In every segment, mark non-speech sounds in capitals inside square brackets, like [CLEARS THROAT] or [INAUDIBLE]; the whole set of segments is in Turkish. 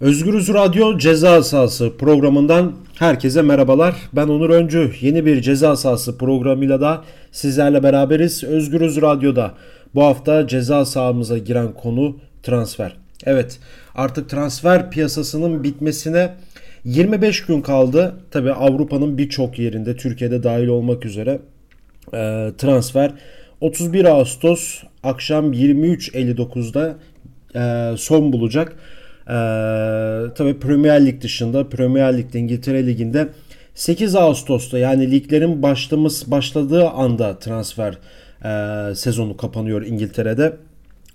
Özgürüz Radyo Ceza Sahası programından herkese merhabalar. Ben Onur Öncü. Yeni bir Ceza Sahası programıyla da sizlerle beraberiz. Özgürüz Radyo'da bu hafta ceza sahamıza giren konu transfer. Evet artık transfer piyasasının bitmesine 25 gün kaldı. Tabi Avrupa'nın birçok yerinde Türkiye'de dahil olmak üzere e, transfer 31 Ağustos akşam 23.59'da e, son bulacak. Ee, tabii Premier Lig dışında Premier Lig'de İngiltere Ligi'nde 8 Ağustos'ta yani liglerin başlaması başladığı anda transfer e, sezonu kapanıyor İngiltere'de.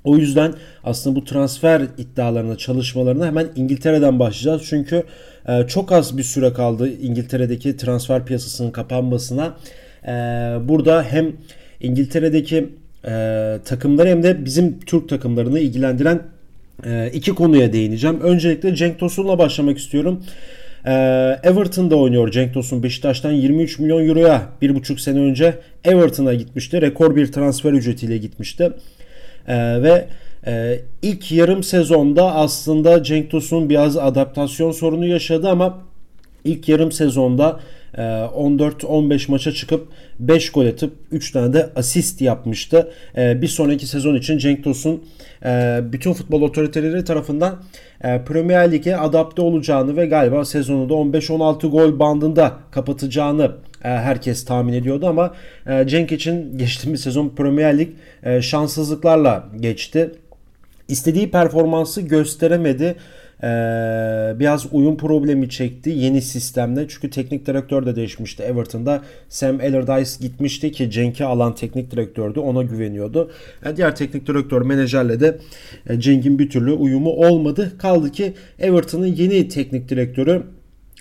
O yüzden aslında bu transfer iddialarına çalışmalarına hemen İngiltere'den başlayacağız. Çünkü e, çok az bir süre kaldı İngiltere'deki transfer piyasasının kapanmasına. E, burada hem İngiltere'deki e, takımları hem de bizim Türk takımlarını ilgilendiren e, iki konuya değineceğim. Öncelikle Cenk Tosun'la başlamak istiyorum. E, Everton'da oynuyor Cenk Tosun. Beşiktaş'tan 23 milyon euroya bir buçuk sene önce Everton'a gitmişti. Rekor bir transfer ücretiyle gitmişti. E, ve e, ilk yarım sezonda aslında Cenk Tosun biraz adaptasyon sorunu yaşadı ama ilk yarım sezonda 14-15 ee, maça çıkıp 5 gol atıp 3 tane de asist yapmıştı. Ee, bir sonraki sezon için Cenk Tosun e, bütün futbol otoriteleri tarafından e, Premier Lig'e adapte olacağını ve galiba sezonu da 15-16 gol bandında kapatacağını e, herkes tahmin ediyordu ama Cenk için [LAUGHS] geçtiğimiz sezon Premier Lig şanssızlıklarla geçti. İstediği performansı gösteremedi. Ee, biraz uyum problemi çekti yeni sistemle. Çünkü teknik direktör de değişmişti Everton'da. Sam Allardyce gitmişti ki Cenk'i alan teknik direktördü. Ona güveniyordu. Yani diğer teknik direktör menajerle de e, Cenk'in bir türlü uyumu olmadı. Kaldı ki Everton'ın yeni teknik direktörü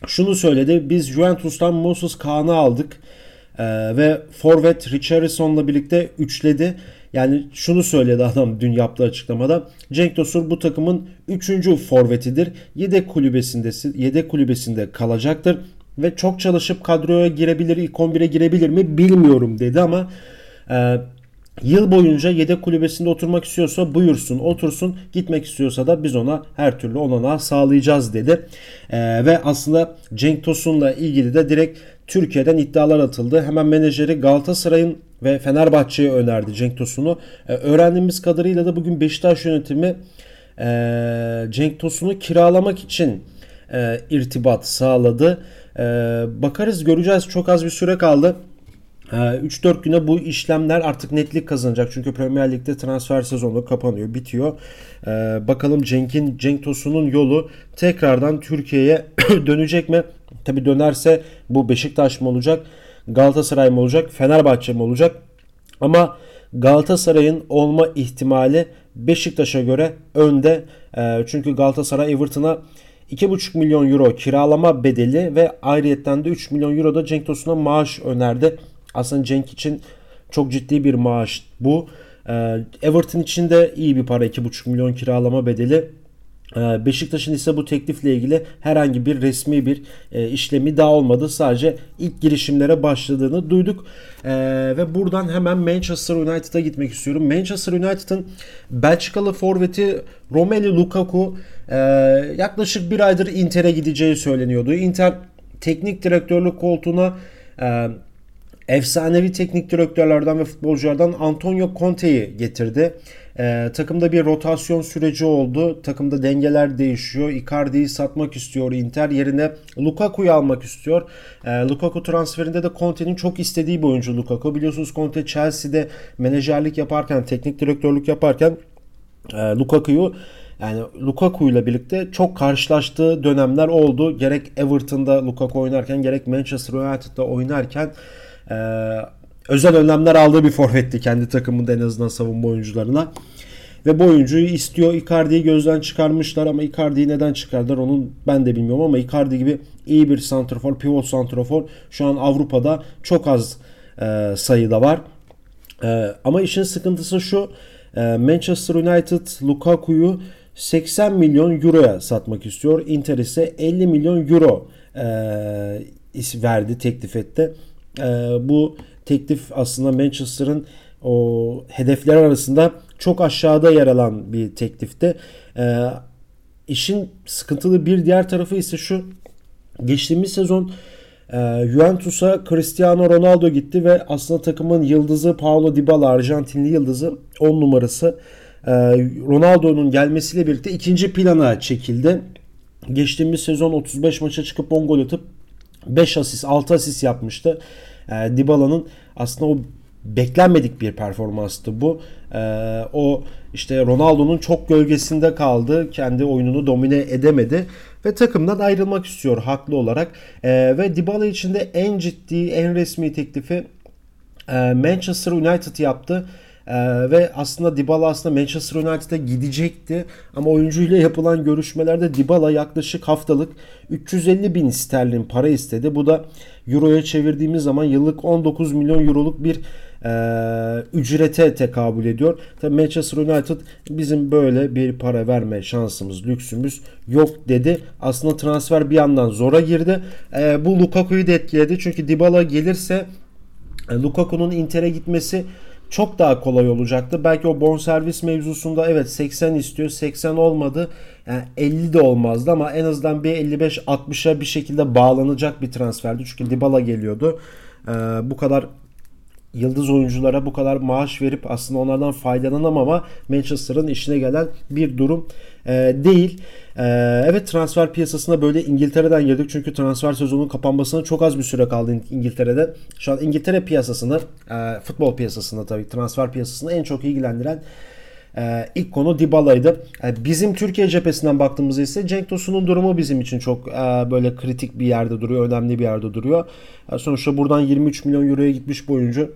şunu söyledi. Biz Juventus'tan Moses Kaan'ı aldık. Ee, ve Forvet Richarlison'la birlikte üçledi. Yani şunu söyledi adam dün yaptığı açıklamada. Cenk Tosun bu takımın 3. forvetidir. Yedek kulübesinde, yedek kulübesinde kalacaktır ve çok çalışıp kadroya girebilir, ilk 11'e girebilir mi bilmiyorum dedi ama e, yıl boyunca yedek kulübesinde oturmak istiyorsa buyursun otursun gitmek istiyorsa da biz ona her türlü olanağı sağlayacağız dedi. E, ve aslında Cenk Tosun'la ilgili de direkt Türkiye'den iddialar atıldı. Hemen menajeri Galatasaray'ın ve Fenerbahçe'ye önerdi Cenk Tosun'u. E, öğrendiğimiz kadarıyla da bugün Beşiktaş yönetimi e, Cenk Tosun'u kiralamak için e, irtibat sağladı. E, bakarız göreceğiz çok az bir süre kaldı. 3-4 e, güne bu işlemler artık netlik kazanacak. Çünkü Premier Lig'de transfer sezonu kapanıyor, bitiyor. Ee, bakalım Cenk'in, Cenk Tosun'un yolu tekrardan Türkiye'ye [CLEARS THROAT] dönecek mi? Tabi dönerse bu Beşiktaş mı olacak? Galatasaray mı olacak? Fenerbahçe mi olacak? Ama Galatasaray'ın olma ihtimali Beşiktaş'a göre önde. E, çünkü Galatasaray Everton'a 2,5 milyon euro kiralama bedeli ve ayrıyetten de 3 milyon euro da Cenk Tosun'a maaş önerdi. Aslında Cenk için çok ciddi bir maaş bu. E, Everton için de iyi bir para 2,5 milyon kiralama bedeli. Ee, Beşiktaş'ın ise bu teklifle ilgili herhangi bir resmi bir e, işlemi daha olmadı. Sadece ilk girişimlere başladığını duyduk. Ee, ve buradan hemen Manchester United'a gitmek istiyorum. Manchester United'ın Belçikalı forveti Romelu Lukaku e, yaklaşık bir aydır Inter'e gideceği söyleniyordu. Inter teknik direktörlük koltuğuna e, efsanevi teknik direktörlerden ve futbolculardan Antonio Conte'yi getirdi. Ee, takımda bir rotasyon süreci oldu. Takımda dengeler değişiyor. Icardi'yi satmak istiyor Inter. Yerine Lukaku'yu almak istiyor. Ee, Lukaku transferinde de Conte'nin çok istediği bir oyuncu Lukaku. Biliyorsunuz Conte Chelsea'de menajerlik yaparken, teknik direktörlük yaparken e, Lukaku'yu yani Lukaku ile birlikte çok karşılaştığı dönemler oldu. Gerek Everton'da Lukaku oynarken gerek Manchester United'da oynarken e, özel önlemler aldığı bir forvetti kendi takımında en azından savunma oyuncularına. Ve bu oyuncuyu istiyor. Icardi'yi gözden çıkarmışlar ama Icardi'yi neden çıkardılar onun ben de bilmiyorum ama Icardi gibi iyi bir santrafor, pivot santrafor şu an Avrupa'da çok az e, sayıda var. E, ama işin sıkıntısı şu. E, Manchester United Lukaku'yu 80 milyon euroya satmak istiyor. Inter ise 50 milyon euro e, verdi, teklif etti. E, bu teklif aslında Manchester'ın o hedefler arasında çok aşağıda yer alan bir teklifti. E, işin sıkıntılı bir diğer tarafı ise şu. Geçtiğimiz sezon e, Juventus'a Cristiano Ronaldo gitti ve aslında takımın yıldızı Paulo Dybala Arjantinli yıldızı 10 numarası e, Ronaldo'nun gelmesiyle birlikte ikinci plana çekildi. Geçtiğimiz sezon 35 maça çıkıp 10 gol atıp 5 asist 6 asist yapmıştı. E, Dybala'nın aslında o beklenmedik bir performanstı bu. E, o işte Ronaldo'nun çok gölgesinde kaldı. Kendi oyununu domine edemedi ve takımdan ayrılmak istiyor haklı olarak. E, ve Dybala için de en ciddi, en resmi teklifi e, Manchester United yaptı. Ee, ve aslında Dybala aslında Manchester United'a gidecekti ama oyuncuyla yapılan görüşmelerde Dybala yaklaşık haftalık 350 bin sterlin para istedi. Bu da Euro'ya çevirdiğimiz zaman yıllık 19 milyon Euroluk bir e, ücrete tekabül ediyor. Tabii Manchester United bizim böyle bir para verme şansımız, lüksümüz yok dedi. Aslında transfer bir yandan zora girdi. E, bu Lukaku'yu da etkiledi. Çünkü Dybala gelirse e, Lukaku'nun Inter'e gitmesi çok daha kolay olacaktı. Belki o bonservis mevzusunda evet 80 istiyor. 80 olmadı. Yani 50 de olmazdı ama en azından bir 55-60'a bir şekilde bağlanacak bir transferdi. Çünkü Dybala geliyordu. Ee, bu kadar yıldız oyunculara bu kadar maaş verip aslında onlardan faydalanamama Manchester'ın işine gelen bir durum e, değil. E, evet transfer piyasasına böyle İngiltere'den girdik çünkü transfer sezonunun kapanmasına çok az bir süre kaldı İngiltere'de. Şu an İngiltere piyasasını, e, futbol piyasasında tabii transfer piyasasını en çok ilgilendiren ee, ilk konu Dybala'ydı. Ee, bizim Türkiye cephesinden baktığımızda ise Cenk Tosun'un durumu bizim için çok e, böyle kritik bir yerde duruyor, önemli bir yerde duruyor. E, sonuçta buradan 23 milyon euroya gitmiş bu oyuncu.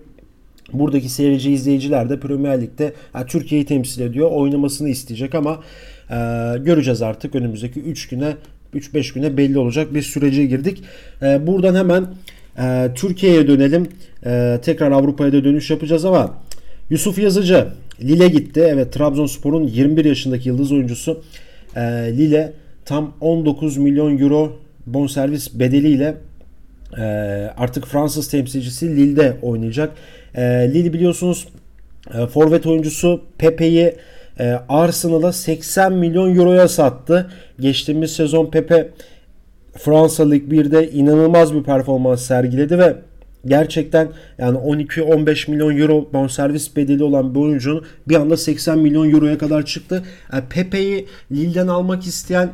Buradaki seyirci izleyiciler de Premier Lig'de yani Türkiye'yi temsil ediyor. Oynamasını isteyecek ama e, göreceğiz artık önümüzdeki 3 güne 3-5 güne belli olacak bir sürece girdik. E, buradan hemen e, Türkiye'ye dönelim. E, tekrar Avrupa'ya da dönüş yapacağız ama Yusuf Yazıcı Lille gitti. Evet Trabzonspor'un 21 yaşındaki yıldız oyuncusu e, Lille tam 19 milyon euro bonservis bedeliyle e, artık Fransız temsilcisi Lille'de oynayacak. E, Lille biliyorsunuz e, forvet oyuncusu Pepe'yi e, Arsenal'a 80 milyon euroya sattı. Geçtiğimiz sezon Pepe Fransa Lig 1'de inanılmaz bir performans sergiledi ve gerçekten yani 12-15 milyon euro bonservis bedeli olan bir oyuncunun bir anda 80 milyon euroya kadar çıktı. Yani Pepe'yi Lille'den almak isteyen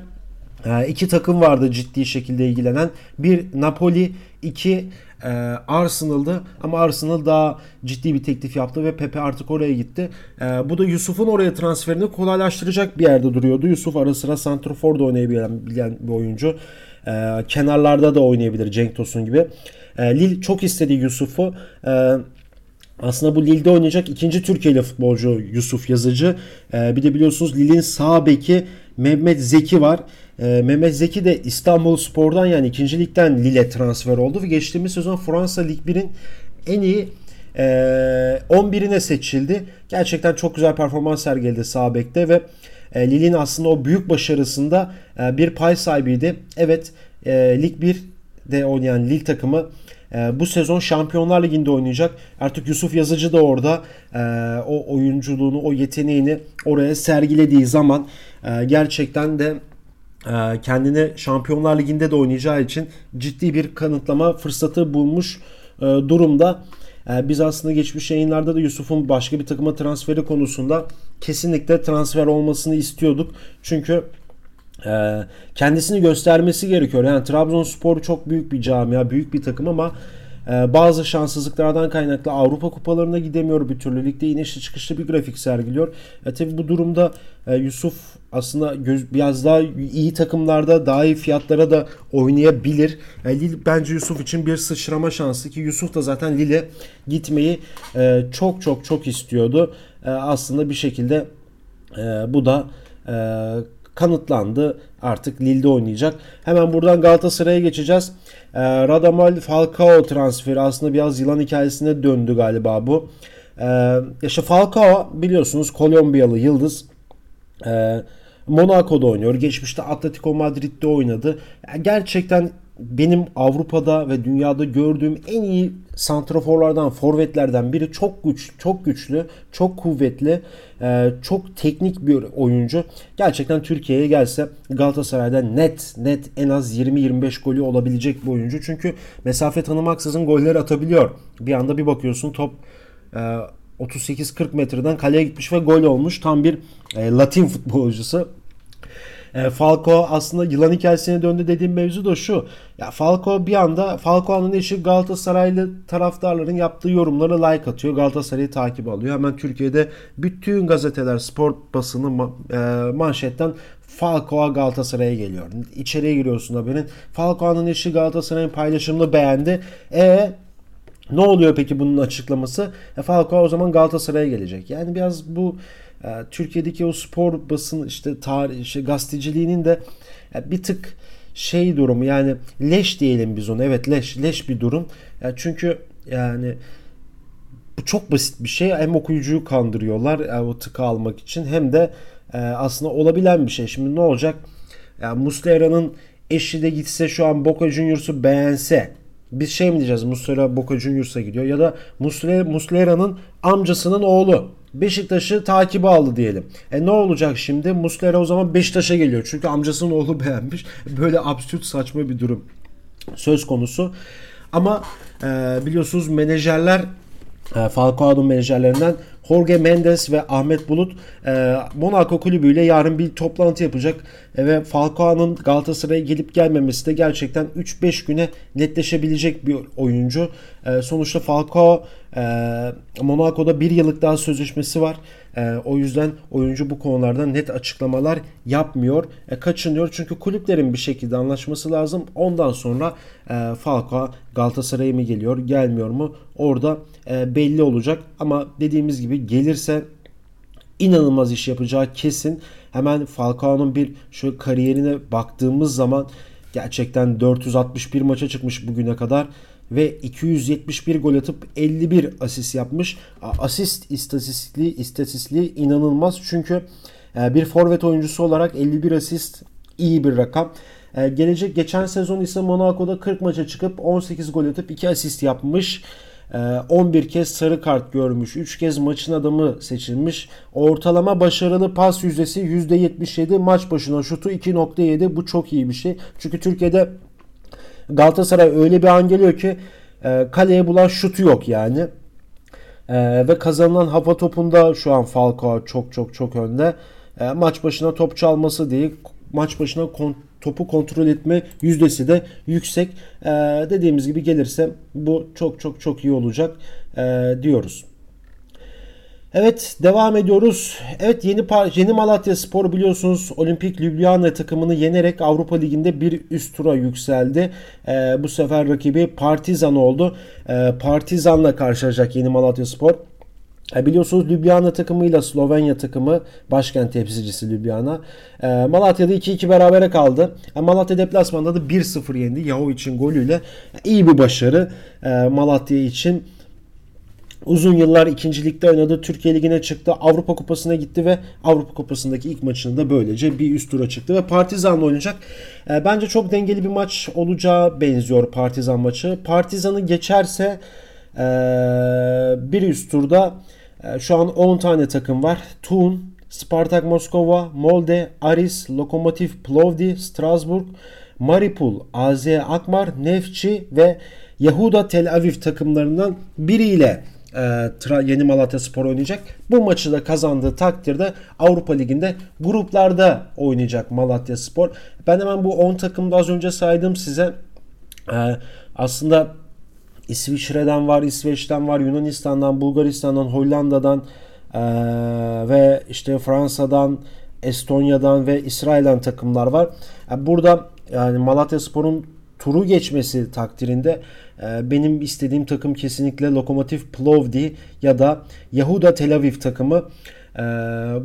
e, iki takım vardı ciddi şekilde ilgilenen. Bir Napoli, iki e, Arsenal'dı ama Arsenal daha ciddi bir teklif yaptı ve Pepe artık oraya gitti. E, bu da Yusuf'un oraya transferini kolaylaştıracak bir yerde duruyordu. Yusuf ara sıra Santrofor'da oynayabilen bir oyuncu. Kenarlarda da oynayabilir Cenk Tosun gibi. E, Lille çok istedi Yusuf'u. Aslında bu Lille'de oynayacak ikinci Türkiye'li futbolcu Yusuf Yazıcı. E, bir de biliyorsunuz Lille'in sağ beki Mehmet Zeki var. E, Mehmet Zeki de İstanbul Spor'dan yani ikinci ligden Lille transfer oldu ve geçtiğimiz sezon Fransa Lig 1'in en iyi e, 11'ine seçildi. Gerçekten çok güzel performans sergiledi sağ bekte ve e, Lille'in aslında o büyük başarısında e, bir pay sahibiydi. Evet e, Lig 1'de oynayan Lille takımı e, bu sezon Şampiyonlar Ligi'nde oynayacak. Artık Yusuf Yazıcı da orada e, o oyunculuğunu, o yeteneğini oraya sergilediği zaman e, gerçekten de e, kendini Şampiyonlar Ligi'nde de oynayacağı için ciddi bir kanıtlama fırsatı bulmuş e, durumda. Biz aslında geçmiş yayınlarda da Yusuf'un başka bir takıma transferi konusunda kesinlikle transfer olmasını istiyorduk. Çünkü kendisini göstermesi gerekiyor. Yani Trabzonspor çok büyük bir camia, büyük bir takım ama e, bazı şanssızlıklardan kaynaklı Avrupa kupalarına gidemiyor bir türlü. Ligde inişli çıkışlı bir grafik sergiliyor. E, tabi bu durumda e, Yusuf aslında biraz daha iyi takımlarda daha iyi fiyatlara da oynayabilir. E, Lille bence Yusuf için bir sıçrama şansı ki Yusuf da zaten Lille gitmeyi çok çok çok istiyordu. Aslında bir şekilde bu da kanıtlandı. Artık Lille'de oynayacak. Hemen buradan Galatasaray'a geçeceğiz. E, Radamel Falcao transferi aslında biraz yılan hikayesine döndü galiba bu. E, işte Falcao biliyorsunuz Kolombiyalı yıldız. E, Monaco'da oynuyor. Geçmişte Atletico Madrid'de oynadı. Yani gerçekten benim Avrupa'da ve dünyada gördüğüm en iyi santraforlardan, forvetlerden biri. Çok güç, çok güçlü, çok kuvvetli, e, çok teknik bir oyuncu. Gerçekten Türkiye'ye gelse Galatasaray'da net net en az 20-25 golü olabilecek bir oyuncu. Çünkü mesafe tanımaksızın goller atabiliyor. Bir anda bir bakıyorsun top 38-40 e, metreden kaleye gitmiş ve gol olmuş. Tam bir e, Latin futbolcusu. E, Falco aslında yılan hikayesine döndü dediğim mevzu da şu. Ya Falco bir anda Falco'nun eşi Galatasaraylı taraftarların yaptığı yorumlara like atıyor. Galatasaray'ı takip alıyor. Hemen Türkiye'de bütün gazeteler, spor basını e, manşetten Falcao Galatasaray'a geliyor. İçeriye giriyorsun haberin. Falcao'nun eşi Galatasaray'ın paylaşımını beğendi. E ne oluyor peki bunun açıklaması? E Falcao o zaman Galatasaray'a gelecek. Yani biraz bu Türkiye'deki o spor basın işte tarih işte gazeteciliğinin de e, bir tık şey durumu yani leş diyelim biz onu. Evet leş leş bir durum. Ya e, çünkü yani bu çok basit bir şey. Hem okuyucuyu kandırıyorlar yani o tıkı almak için hem de e, aslında olabilen bir şey. Şimdi ne olacak? Yani Muslera'nın eşi de gitse şu an Boca Juniors'u beğense biz şey mi diyeceğiz Muslera Boca Juniors'a gidiyor ya da Muslera, Muslera'nın amcasının oğlu Beşiktaş'ı takibi aldı diyelim. E ne olacak şimdi? Muslera o zaman Beşiktaş'a geliyor. Çünkü amcasının oğlu [LAUGHS] beğenmiş. Böyle absürt saçma bir durum söz konusu. Ama e, biliyorsunuz menajerler e, Falcao'nun menajerlerinden Jorge Mendes ve Ahmet Bulut e, Monaco kulübüyle yarın bir toplantı yapacak e, ve Falcao'nun Galatasaray'a gelip gelmemesi de gerçekten 3-5 güne netleşebilecek bir oyuncu. E, sonuçta Falcao e, Monaco'da bir yıllık daha sözleşmesi var. E, o yüzden oyuncu bu konularda net açıklamalar yapmıyor. E, kaçınıyor çünkü kulüplerin bir şekilde anlaşması lazım. Ondan sonra e, Falcao Galatasaray'a mı geliyor gelmiyor mu orada e, belli olacak. Ama dediğimiz gibi gelirse inanılmaz iş yapacağı kesin. Hemen Falcao'nun bir şu kariyerine baktığımız zaman gerçekten 461 maça çıkmış bugüne kadar ve 271 gol atıp 51 asist yapmış. Asist istatistikli istatistikli inanılmaz çünkü e, bir forvet oyuncusu olarak 51 asist iyi bir rakam. E, gelecek geçen sezon ise Monaco'da 40 maça çıkıp 18 gol atıp 2 asist yapmış. 11 ee, kez sarı kart görmüş. 3 kez maçın adamı seçilmiş. Ortalama başarılı pas yüzdesi %77. Maç başına şutu 2.7. Bu çok iyi bir şey. Çünkü Türkiye'de Galatasaray öyle bir an geliyor ki e, kaleye bulan şutu yok yani. E, ve kazanılan hava topunda şu an Falcao çok çok çok önde. E, maç başına top çalması değil. Maç başına kon- topu kontrol etme yüzdesi de yüksek. Ee, dediğimiz gibi gelirse bu çok çok çok iyi olacak ee, diyoruz. Evet devam ediyoruz. Evet yeni yeni Malatya Spor biliyorsunuz Olimpik Ljubljana takımını yenerek Avrupa Ligi'nde bir üst tura yükseldi. Ee, bu sefer rakibi Partizan oldu. Ee, Partizan'la karşılaşacak yeni Malatya Spor. E biliyorsunuz Ljubljana takımıyla Slovenya takımı başkent temsilcisi Ljubljana. E, Malatya'da 2-2 berabere kaldı. E, Malatya deplasmanda da 1-0 yendi. Yaho için golüyle. E, iyi bir başarı Malatya için. Uzun yıllar ikincilikte oynadı. Türkiye Ligi'ne çıktı. Avrupa Kupası'na gitti ve Avrupa Kupası'ndaki ilk maçını da böylece bir üst tura çıktı ve Partizan'la oynayacak. E, bence çok dengeli bir maç olacağı benziyor Partizan maçı. Partizan'ı geçerse e, bir üst turda şu an 10 tane takım var. Thun, Spartak Moskova, Molde, Aris, Lokomotiv Plovdiv, Strasbourg, Maripol, AZ Akmar, Nefçi ve Yahuda Tel Aviv takımlarından biriyle e, Yeni Malatya Spor oynayacak. Bu maçı da kazandığı takdirde Avrupa Ligi'nde gruplarda oynayacak Malatya Spor. Ben hemen bu 10 takımda az önce saydım size. E, aslında İsviçre'den var, İsveç'ten var, Yunanistan'dan, Bulgaristan'dan, Hollanda'dan ee, ve işte Fransa'dan, Estonya'dan ve İsrail'den takımlar var. Yani burada yani Malatya Spor'un turu geçmesi takdirinde e, benim istediğim takım kesinlikle Lokomotiv Plovdiv ya da Yahuda Tel Aviv takımı. E,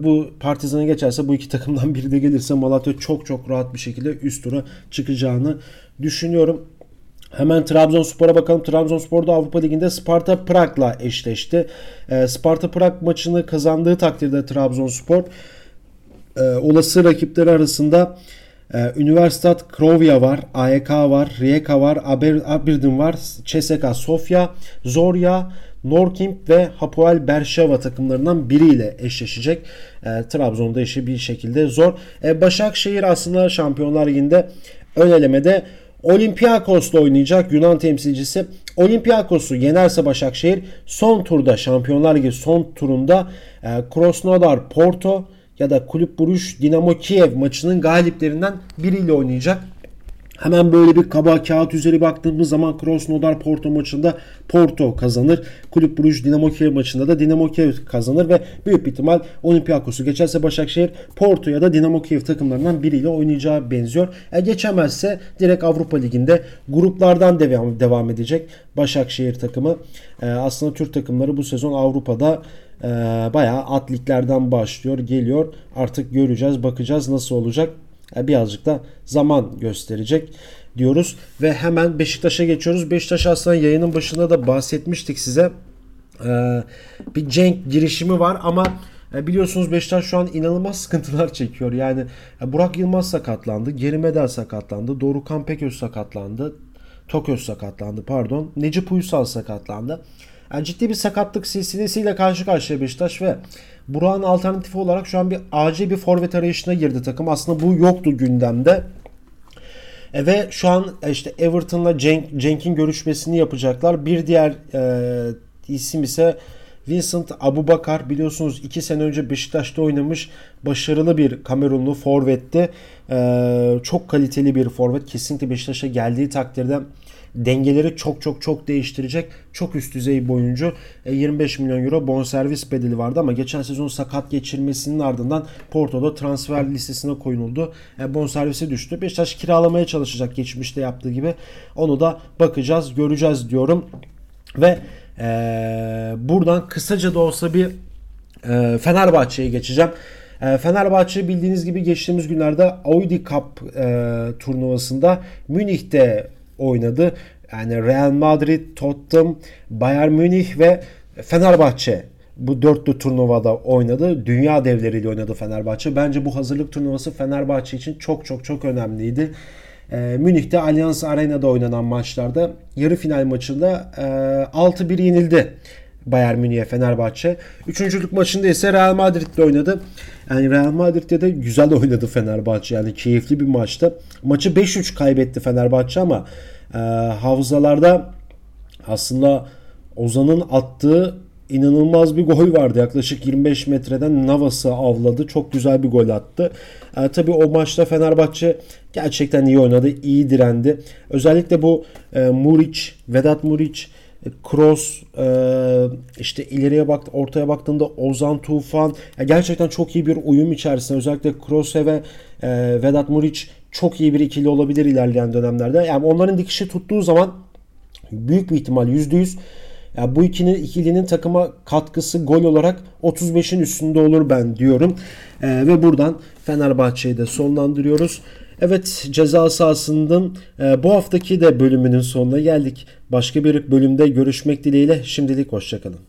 bu Partizan'a geçerse bu iki takımdan biri de gelirse Malatya çok çok rahat bir şekilde üst tura çıkacağını düşünüyorum. Hemen Trabzonspor'a bakalım. Trabzonspor da Avrupa Ligi'nde Sparta Prag'la eşleşti. E, Sparta Prag maçını kazandığı takdirde Trabzonspor e, olası rakipleri arasında Ee, Üniversitat Krovya var, AEK var, Rijeka var, Aber, Aberdeen var, CSKA Sofya, Zorya, Norkimp ve Hapoel Berşeva takımlarından biriyle eşleşecek. E, Trabzon'da işi bir şekilde zor. E, Başakşehir aslında Şampiyonlar Ligi'nde ön elemede Olympiakos'la oynayacak Yunan temsilcisi. Olympiakos'u yenerse Başakşehir son turda Şampiyonlar Ligi son turunda e, Krasnodar Porto ya da Kulüp Buruş Dinamo Kiev maçının galiplerinden biriyle oynayacak. Hemen böyle bir kaba kağıt üzeri baktığımız zaman Krasnodar Porto maçında Porto kazanır. Kulüp Bruges Dinamo Kiev maçında da Dinamo Kiev kazanır ve büyük bir ihtimal Olympiakos'u geçerse Başakşehir Porto ya da Dinamo Kiev takımlarından biriyle oynayacağı benziyor. E geçemezse direkt Avrupa Ligi'nde gruplardan devam, devam edecek Başakşehir takımı. E, aslında Türk takımları bu sezon Avrupa'da e, bayağı atliklerden başlıyor, geliyor. Artık göreceğiz, bakacağız nasıl olacak birazcık da zaman gösterecek diyoruz. Ve hemen Beşiktaş'a geçiyoruz. Beşiktaş aslında yayının başında da bahsetmiştik size. Ee, bir Cenk girişimi var ama e, biliyorsunuz Beşiktaş şu an inanılmaz [LAUGHS] sıkıntılar çekiyor. Yani e, Burak Yılmaz sakatlandı. Geri Medel sakatlandı. Dorukan Peköz sakatlandı. Toköz sakatlandı pardon. Necip Uysal sakatlandı. Yani ciddi bir sakatlık silsilesiyle karşı karşıya Beşiktaş ve Burak'ın alternatifi olarak şu an bir acil bir forvet arayışına girdi takım. Aslında bu yoktu gündemde. E ve şu an e, işte Everton'la Cenk, Cenk'in görüşmesini yapacaklar. Bir diğer e, isim ise Vincent Abubakar biliyorsunuz 2 sene önce Beşiktaş'ta oynamış başarılı bir Kamerunlu forvetti. Ee, çok kaliteli bir forvet. Kesinlikle Beşiktaş'a geldiği takdirde dengeleri çok çok çok değiştirecek çok üst düzey bir oyuncu. E, 25 milyon euro bonservis bedeli vardı ama geçen sezon sakat geçirmesinin ardından Porto'da transfer listesine koyuldu. E, bonservisi düştü. Beşiktaş kiralamaya çalışacak geçmişte yaptığı gibi. Onu da bakacağız, göreceğiz diyorum. Ve e, buradan kısaca da olsa bir e, Fenerbahçe'ye geçeceğim. E, Fenerbahçe bildiğiniz gibi geçtiğimiz günlerde Audi Cup e, turnuvasında Münih'te oynadı. Yani Real Madrid, Tottenham, Bayern Münih ve Fenerbahçe bu dörtlü turnuvada oynadı. Dünya devleriyle oynadı Fenerbahçe. Bence bu hazırlık turnuvası Fenerbahçe için çok çok çok önemliydi. E, Münih'te Allianz Arena'da oynanan maçlarda yarı final maçında e, 6-1 yenildi. Bayern Münih'e Fenerbahçe. Üçüncülük maçında ise Real Madrid'de oynadı. Yani Real Madrid'de de güzel [LAUGHS] oynadı Fenerbahçe. Yani keyifli bir maçtı. Maçı 5-3 kaybetti Fenerbahçe ama e, havzalarda aslında Ozan'ın attığı inanılmaz bir gol vardı. Yaklaşık 25 metreden Navas'ı avladı. Çok güzel bir gol attı. E, tabii o maçta Fenerbahçe gerçekten iyi oynadı. iyi direndi. Özellikle bu e, Muriç, Vedat Muriç Kroos e, işte ileriye bak ortaya baktığında Ozan Tufan gerçekten çok iyi bir uyum içerisinde özellikle Kroos'e ve e, Vedat Muriç çok iyi bir ikili olabilir ilerleyen dönemlerde. Yani onların dikişi tuttuğu zaman büyük bir ihtimal %100 ya bu ikinin ikilinin takıma katkısı gol olarak 35'in üstünde olur ben diyorum. E, ve buradan Fenerbahçe'yi de sonlandırıyoruz. Evet ceza sahasının e, bu haftaki de bölümünün sonuna geldik. Başka bir bölümde görüşmek dileğiyle şimdilik hoşçakalın.